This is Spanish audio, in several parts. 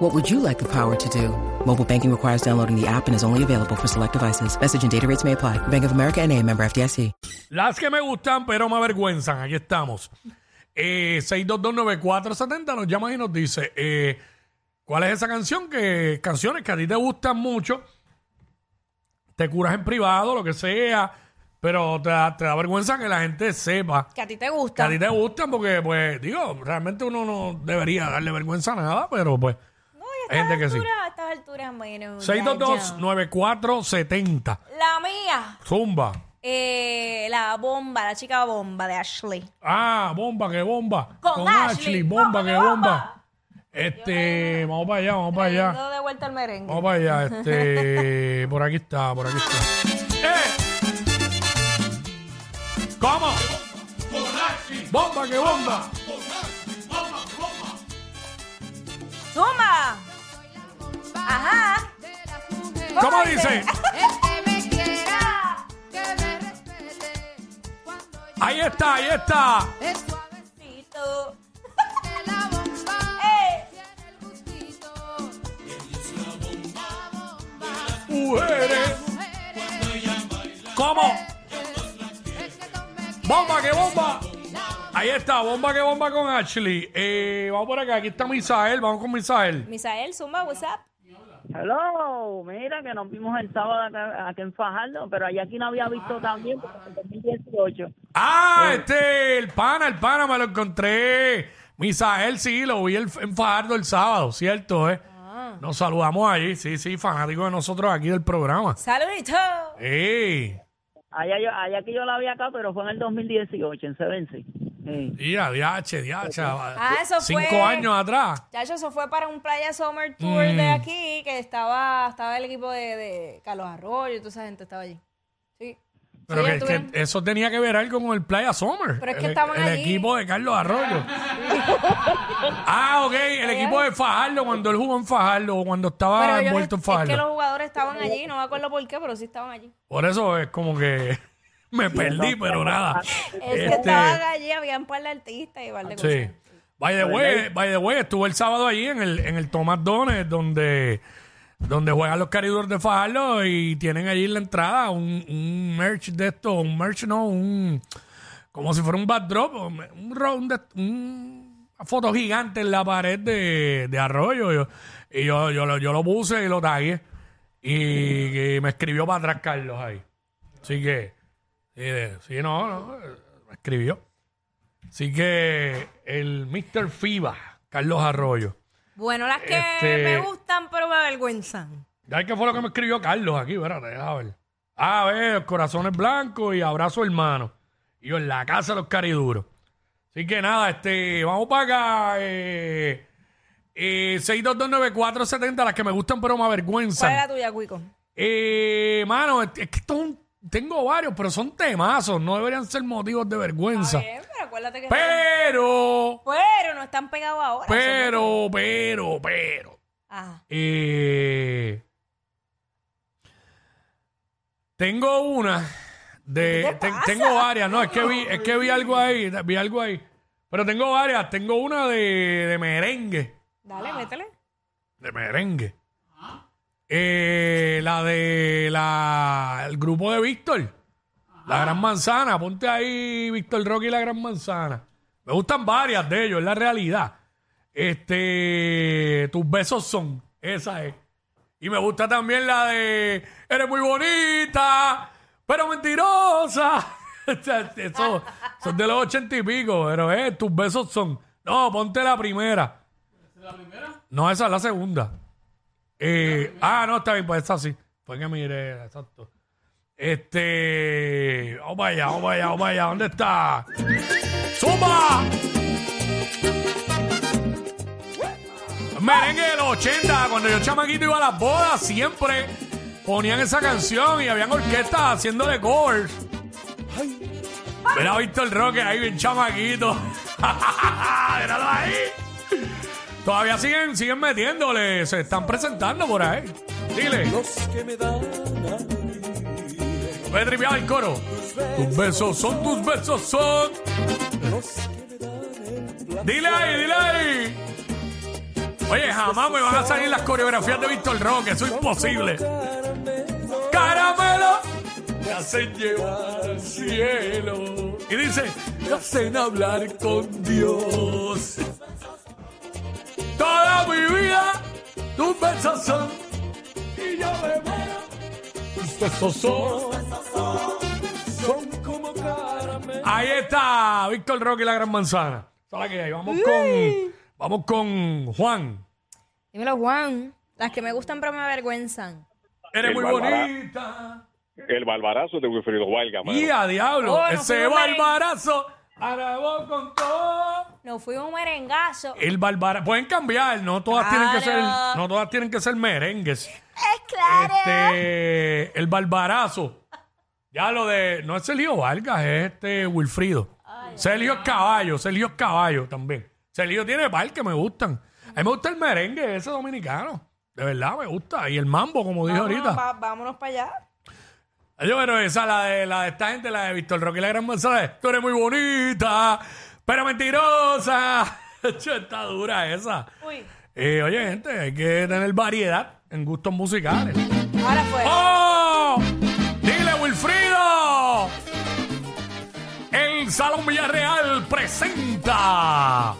What would you like the power to do? Mobile banking requires downloading the app and is only available for select devices. Message and data rates may apply. Bank of America and a member FDIC. Las que me gustan, pero me avergüenzan. Aquí estamos. Eh, 6229470 nos llama y nos dice, eh, ¿cuál es esa canción? Que canciones que a ti te gustan mucho, te curas en privado, lo que sea, pero te da, te da vergüenza que la gente sepa Que a ti te que gusta. a ti te gustan, porque, pues, digo, realmente uno no debería darle vergüenza a nada, pero pues, hay gente que sí. alturas, a estas alturas, bueno. ya, ya. 6229470. La mía, Zumba. eh, la bomba, la chica bomba de Ashley. Ah, bomba, que bomba. Con Ashley, bomba, bomba, que bomba. bomba. Este, vamos para allá, vamos para allá. Trayendo de vuelta el merengue. Vamos para allá, este, por aquí está, por aquí está. ¡Eh! ¿Cómo? Bomba, que bomba. ¡Zumba! Ajá. ¿Cómo dice? Ahí está, ahí está. Suavecito. ¡Eh! Mujeres. ¿Cómo? Bomba, que bomba. Ahí está, bomba, que bomba con Ashley. Eh, vamos por acá, aquí está Misael, vamos con Misael. Misael, Zumba, what's up? Hello, mira que nos vimos el sábado acá, aquí en Fajardo, pero allá aquí no había visto también porque en el 2018. Ah, este, el pana, el pana, me lo encontré. Misael, sí, lo vi el, en Fajardo el sábado, ¿cierto? Eh? Nos saludamos allí, sí, sí, fanático de nosotros aquí del programa. ¡Saludito! ¡Ey! Allá, yo, allá que yo la vi acá, pero fue en el 2018, en Sevency. Sí. Y a diache, diache. Ah, eso Cinco fue- años atrás. Chacho, eso fue para un Playa Summer Tour Mm. de aquí, que estaba, estaba el equipo de, de Carlos Arroyo y toda esa gente estaba allí. Sí. Pero Sí, que, eso tenía que ver algo con el Playa Summer. Pero es que el, estaban el allí. equipo de Carlos Arroyo. ah, ok, el equipo de Fajardo, cuando él jugó en Fajardo, o cuando estaba Pero yo no- envuelto en es Fajardo. que los jugadores estaban allí, no me acuerdo por qué, pero sí estaban allí. Por eso es como que me perdí, pero nada. Es que Este, estaban allí, había un par de artistas y un par de cosas. Sí. By the way, by the way, estuve el sábado allí en el, en el Tomás Dones, donde, donde juegan los caridores de Fajardo y tienen allí en la entrada un, un merch de esto, un merch no, un como si fuera un backdrop, un, ro- un, de- un- una foto gigante en la pared de, de Arroyo. Yo- y yo, yo, lo, yo lo puse y lo tagué. Y, y me escribió para atrás Carlos ahí. Así que, sí, de- sí, no, no, escribió. Así que el Mr. FIBA, Carlos Arroyo. Bueno, las que Este- me gustan, pero me avergüenzan. ¿Ya qué fue lo que me escribió Carlos aquí? Espérate, déjame ver. A ver, corazones blancos y abrazo hermano. Y yo en la casa de los cariduros. Así que nada, este, vamos para acá. Eh, eh, 6229470, las que me gustan pero me ¿Cuál es avergüenzan. la tuya, Cuico? Eh, mano, es, es que esto es un- tengo varios, pero son temazos. No deberían ser motivos de vergüenza. Bien, pero acuérdate que... Pero, Pero no están pegados ahora. pero, pero, pero. Ajá. Eh, tengo una de. ¿Qué te ten- pasa? tengo varias, no, es que vi, es que vi algo ahí, vi algo ahí. Pero tengo varias, tengo una de, de merengue. Dale, métele. De merengue. Eh, la de la el grupo de Víctor. La Gran Manzana. Ponte ahí Víctor Rocky y la Gran Manzana. Me gustan varias de ellos, es la realidad. Este, tus besos son. Esa es. Y me gusta también la de Eres muy bonita, pero mentirosa. Eso, son de los ochenta y pico, pero eh, tus besos son. No, ponte la primera. la primera? No, esa es la segunda. Eh, ah, no, está bien, pues esa sí. Fue que mire, exacto. Este. Vamos allá, vamos allá, vamos allá. ¿Dónde está? ¡Zumba! Merengue de los 80, cuando yo chamaquito iba a las bodas, siempre ponían esa canción y habían orquestas haciéndole covers. Mira a Víctor Roque ahí, bien chamaquito. Míralo ahí. Todavía siguen, siguen metiéndole, se están presentando por ahí. Dile. Voy a tripear el coro. Tus besos son, tus besos son. Dile ahí, dile ahí. Oye, jamás me van a salir las coreografías de Víctor Roque, eso es imposible. Caramelo me hacen llevar al cielo. Y dice, me hacen hablar con Dios. Toda mi vida, tus besos son. Y yo me muero. Tus besos son. Son como caramelo. Ahí está, Víctor Roque y la gran manzana. ¿Sabes qué? Vamos con, vamos con Juan. Dímelo, Juan. Las que me gustan pero me avergüenzan. Eres El muy Bárbara. bonita. El barbarazo de Wilfrido Valga, mano. Y a diablo, Oh, no ese fuimos merengue. barbarazo. Voy con todo. Nos fuimos un merengazo. El barbarazo. Pueden cambiar, no todas tienen que ser, Claro. no todas tienen que ser merengues. Es claro. Este, el barbarazo. Ya lo de, no es Sergio Vargas, es este Wilfrido. Sergio es caballo, Sergio es caballo también. Sergio tiene par que me gustan. A mí me gusta el merengue ese dominicano. De verdad me gusta. Y el mambo, como dije vámonos, ahorita. para allá. Yo, pero esa, la de, la de esta gente, la de Víctor Roque y la gran manzana, tú eres muy bonita, pero mentirosa. Está dura esa. Uy. Eh, oye, gente, hay que tener variedad en gustos musicales. Ahora fue. ¡Oh! ¡Dile, Wilfrido! El Salón Villarreal presenta.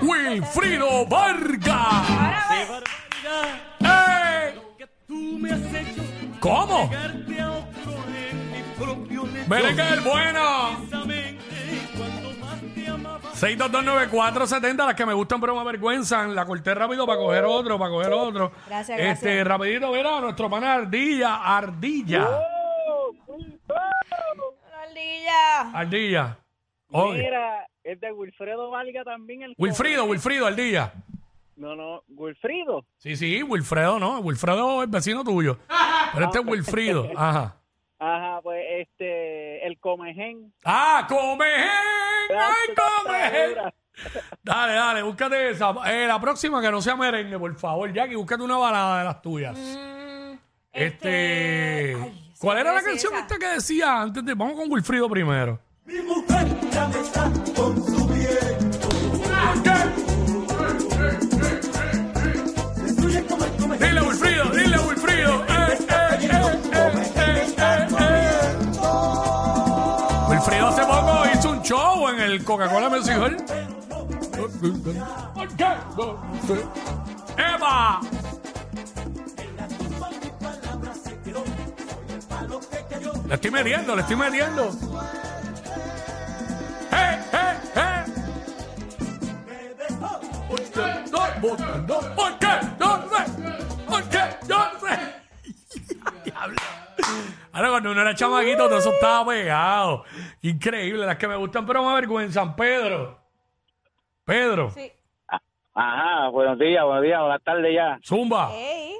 Wilfrido Vargas. Ahora. ¿Cómo? Merengue el bueno. 6229470, las que me gustan pero me avergüenzan. La corté rápido para coger otro, para coger otro. Gracias, Este, gracias. rapidito, mira, nuestro pana Ardilla, Ardilla. Ardilla. Ardilla. Oye. Mira, es de Wilfredo Valga también el Wilfrido, Wilfrido, Ardilla. No, no, Wilfrido. Sí, sí, Wilfredo, ¿no? Wilfredo es vecino tuyo. Pero este es Wilfrido. Ajá. Ajá, pues este, el Comején. ¡Ah, comején! ¡Ay, comején! Dale, dale, búscate esa. Eh, la próxima que no sea merengue, por favor, Jackie, búscate una balada de las tuyas. Mm, Este. ay, ¿Cuál era la canción esa. esta que decía antes de. Vamos con Wilfrido primero. Dile, el Coca-Cola Music Hall. ¡Eva! Le estoy metiendo, le estoy metiendo. ¡Eh, eh, eh! Porque estoy votando, porque yo sé, Ahora cuando uno era chamaquito, todo eso estaba pegado. Increíble, las que me gustan, pero me avergüenzan. Pedro. Pedro. Sí. Ajá, buenos días, buenos días, buenas tardes ya. Zumba. Ey.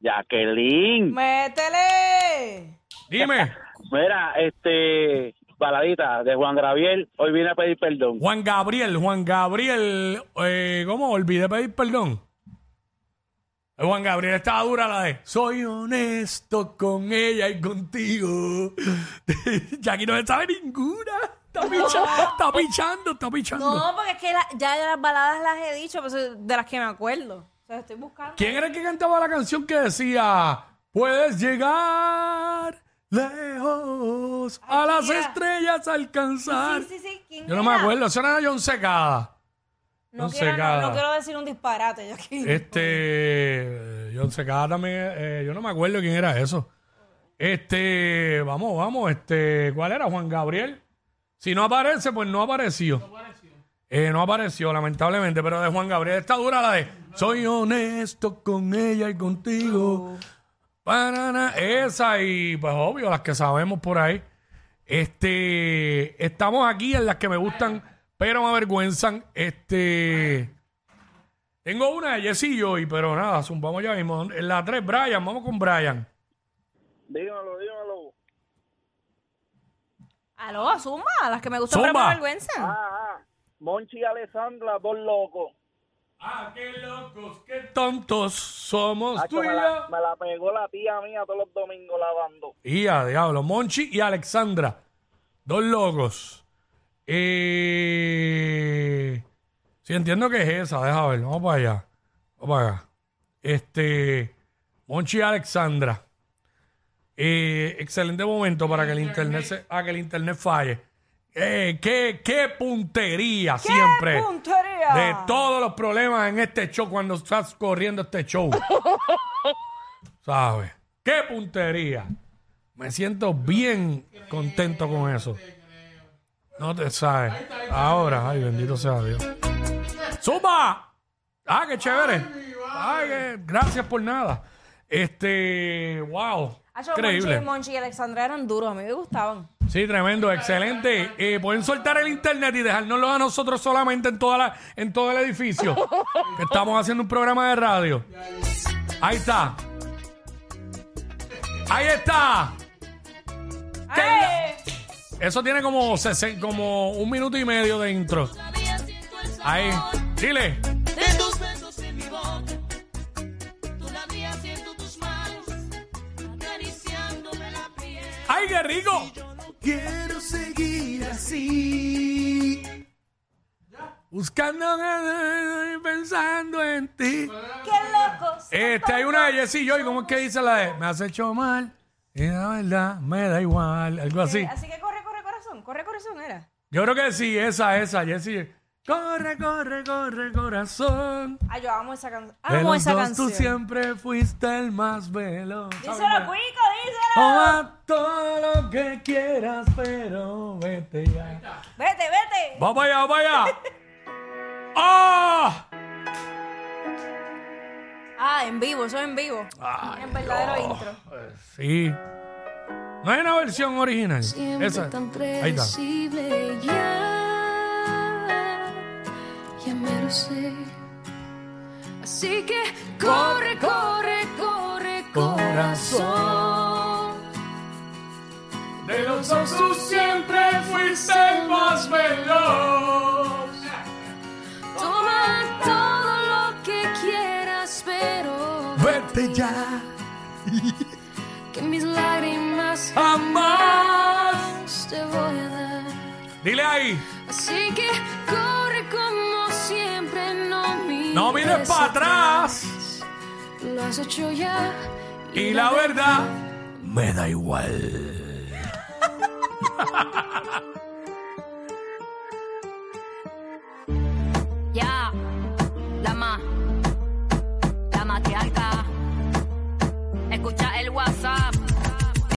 Jacqueline. Métele. Dime. Mira, este, baladita de Juan Gabriel, hoy vine a pedir perdón. Juan Gabriel, Juan Gabriel, eh, ¿cómo? Olvidé pedir perdón. Juan Gabriel estaba dura la de Soy honesto con ella y contigo. Jackie no se sabe ninguna. Está, picha- está pichando, está pichando. No, porque es que la- ya las baladas las he dicho, pues de las que me acuerdo. O sea, estoy buscando. ¿Quién era el que cantaba la canción que decía Puedes llegar lejos a Ay, las mira. estrellas alcanzar? Sí, sí, sí. ¿Quién Yo no me era? acuerdo, eso era John Secada. No, quiero, no, quiero decir un disparate. Yo aquí. Este, John Secada también, eh, yo no me acuerdo quién era eso. Este, vamos, vamos, este, ¿cuál era? Juan Gabriel. Si no aparece, pues no apareció. No apareció. Eh, no apareció, lamentablemente, pero de Juan Gabriel está dura la de Soy honesto con ella y contigo. Banana, esa y pues obvio, las que sabemos por ahí. Este, estamos aquí en las que me gustan, pero me avergüenzan. Este, tengo una de Jessy y Joy, pero nada, zumbamos ya mismo. En la 3, Brian, vamos con Brian. Dímelo, dímelo. Aló, Zumba, las que me gustan pero me vergüenza. Ah, ah. Monchi y Alessandra, dos locos. Ah, qué locos, qué tontos somos Hacho, tú y me, la, yo. me la pegó la tía mía todos los domingos lavando. Y a diablo, Monchi y Alexandra. Dos locos. Eh... Sí, entiendo que es esa. Deja ver. Vamos para allá. Vamos para acá. Este... Monchi Alexandra. Eh, excelente momento para que el internet se, a que el internet falle. Eh, qué, qué puntería siempre. puntería! De todos los problemas en este show cuando estás corriendo este show. ¿Sabes? ¡Qué puntería! Me siento bien contento con eso. No te sabes. Ahora, ay, bendito sea Dios. ¡Zumba! ¡Ah, qué chévere! ¡Ay, qué- gracias por nada! Este, wow. Hacho, Increíble. Monchi, y Alexandra eran duros, a mí me gustaban. Sí, tremendo, excelente. Eh, pueden soltar el internet y dejárnoslo a nosotros solamente en, toda la, en todo el edificio. que estamos haciendo un programa de radio. Ahí está. Ahí está. Eso tiene como, sesen- como un minuto y medio de intro. Ahí. Dile. De tus besos en mi boca, todavía siento tus manos acariciándome la piel. ¡Ay, qué rico! Quiero seguir así. Buscando y pensando en ti. ¡Qué locos! Este, hay una de Jessie Joy, ¿cómo es que dice la de? Me has hecho mal y la verdad me da igual, algo así. Así que corre, corazón. Era. Yo creo que sí, esa, esa, Jessie. Corre, corre, corre, corazón. Ay, yo amo esa, can De amo los esa dos canción. tú siempre fuiste el más veloz. Díselo. Cuico, díselo. Toma todo lo que quieras, pero vete ya. Vete, vete. Vamos allá, vamos allá. ¡Ah! Ah, en vivo, eso es en vivo. en verdadero intro. Sí. No hay una versión original. Siempre Esa. tan Ahí está. ya, ya me lo sé. Así que corre, corre, corre, corazón. De los dos tú siempre fuiste el más veloz. Toma todo lo que quieras, pero Vete ya. Lágrimas Jamás. te voy a dar. Dile ahí. Así que corre como siempre, no mires, No mires para atrás. Lo has hecho ya. Y la verdad me da igual.